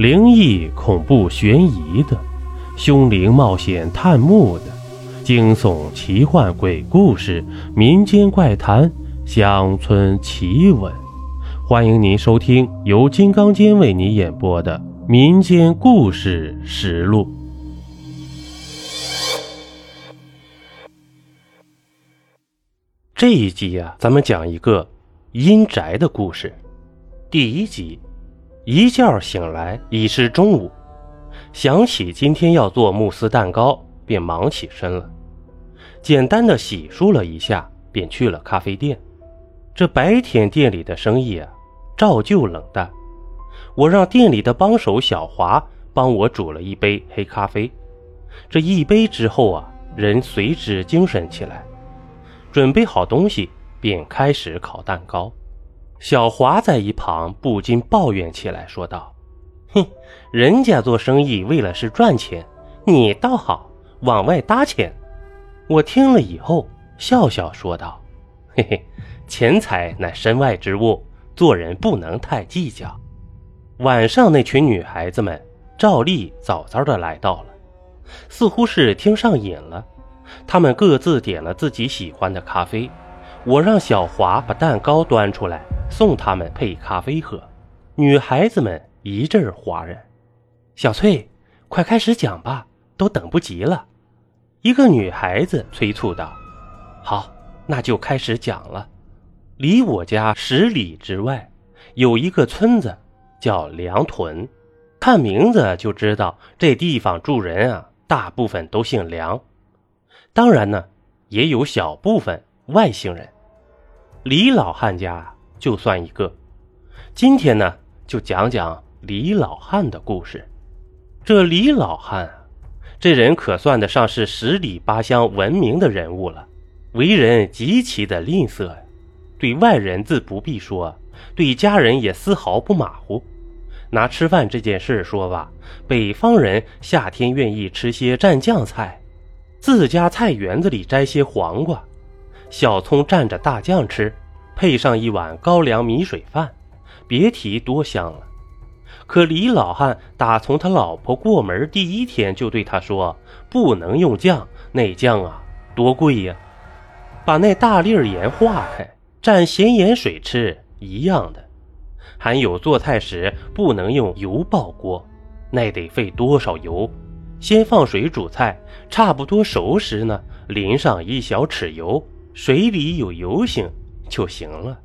灵异、恐怖、悬疑的，凶灵冒险探墓的，惊悚、奇幻、鬼故事、民间怪谈、乡村奇闻。欢迎您收听由金刚间为你演播的《民间故事实录》。这一集呀，咱们讲一个阴宅的故事。第一集，一觉醒来已是中午，想起今天要做慕斯蛋糕，便忙起身了。简单的洗漱了一下，便去了咖啡店。这白天店里的生意啊。照旧冷淡，我让店里的帮手小华帮我煮了一杯黑咖啡。这一杯之后啊，人随之精神起来，准备好东西便开始烤蛋糕。小华在一旁不禁抱怨起来，说道：“哼，人家做生意为了是赚钱，你倒好，往外搭钱。”我听了以后笑笑说道：“嘿嘿，钱财乃身外之物。”做人不能太计较。晚上，那群女孩子们照例早早的来到了，似乎是听上瘾了。她们各自点了自己喜欢的咖啡。我让小华把蛋糕端出来，送他们配咖啡喝。女孩子们一阵哗然。小翠，快开始讲吧，都等不及了。一个女孩子催促道：“好，那就开始讲了。”离我家十里之外，有一个村子，叫梁屯。看名字就知道这地方住人啊，大部分都姓梁。当然呢，也有小部分外星人。李老汉家就算一个。今天呢，就讲讲李老汉的故事。这李老汉，这人可算得上是十里八乡闻名的人物了，为人极其的吝啬。对外人自不必说，对家人也丝毫不马虎。拿吃饭这件事说吧，北方人夏天愿意吃些蘸酱菜，自家菜园子里摘些黄瓜、小葱蘸着大酱吃，配上一碗高粱米水饭，别提多香了。可李老汉打从他老婆过门第一天就对他说：“不能用酱，那酱啊多贵呀，把那大粒盐化开。”蘸咸盐水吃一样的，还有做菜时不能用油爆锅，那得费多少油？先放水煮菜，差不多熟时呢，淋上一小尺油，水里有油性就行了。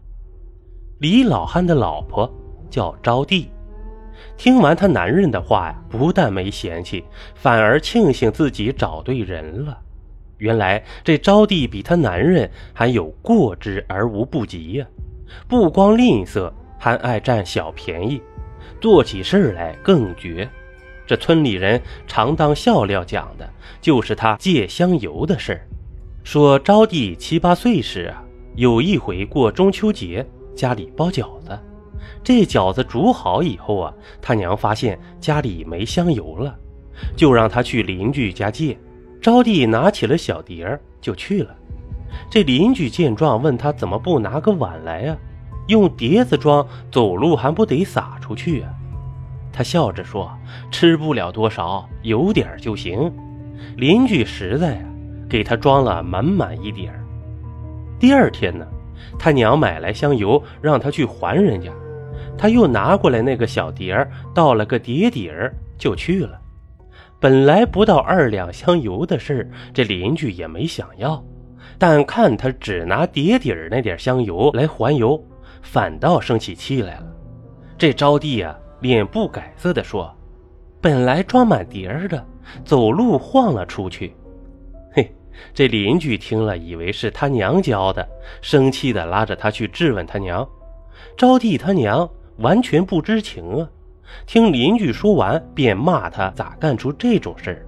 李老汉的老婆叫招娣，听完他男人的话呀，不但没嫌弃，反而庆幸自己找对人了。原来这招娣比她男人还有过之而无不及呀！不光吝啬，还爱占小便宜，做起事来更绝。这村里人常当笑料讲的，就是他借香油的事儿。说招娣七八岁时啊，有一回过中秋节，家里包饺子，这饺子煮好以后啊，他娘发现家里没香油了，就让他去邻居家借。招娣拿起了小碟儿就去了。这邻居见状，问他怎么不拿个碗来呀？用碟子装，走路还不得撒出去啊？他笑着说：“吃不了多少，有点就行。”邻居实在啊，给他装了满满一碟儿。第二天呢，他娘买来香油，让他去还人家。他又拿过来那个小碟儿，倒了个碟底儿就去了。本来不到二两香油的事这邻居也没想要，但看他只拿碟底儿那点香油来还油，反倒生起气来了。这招娣啊，脸不改色的说：“本来装满碟儿的，走路晃了出去。”这邻居听了，以为是他娘教的，生气的拉着他去质问他娘。招娣他娘完全不知情啊。听邻居说完，便骂他咋干出这种事儿。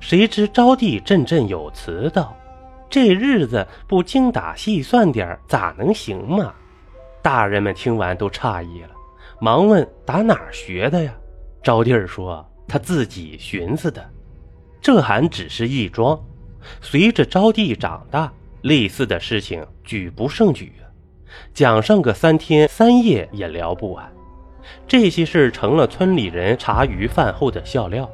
谁知招娣振振有词道：“这日子不精打细算点咋能行嘛？”大人们听完都诧异了，忙问：“打哪儿学的呀？”招娣说：“他自己寻思的。”这还只是一桩。随着招娣长大，类似的事情举不胜举，讲上个三天三夜也聊不完。这些事成了村里人茶余饭后的笑料，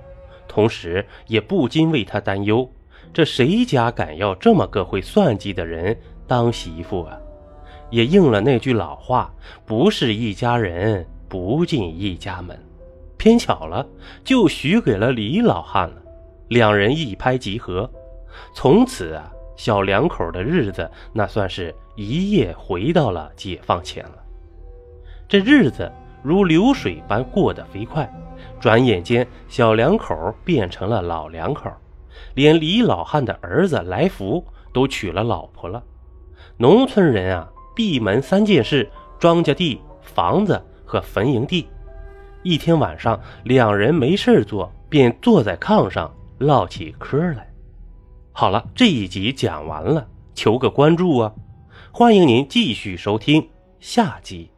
同时也不禁为他担忧：这谁家敢要这么个会算计的人当媳妇啊？也应了那句老话：“不是一家人，不进一家门。”偏巧了，就许给了李老汉了。两人一拍即合，从此啊，小两口的日子那算是一夜回到了解放前了。这日子如流水般过得飞快，转眼间小两口变成了老两口，连李老汉的儿子来福都娶了老婆了。农村人啊。闭门三件事：庄稼地、房子和坟营地。一天晚上，两人没事做，便坐在炕上唠起嗑来。好了，这一集讲完了，求个关注啊！欢迎您继续收听下集。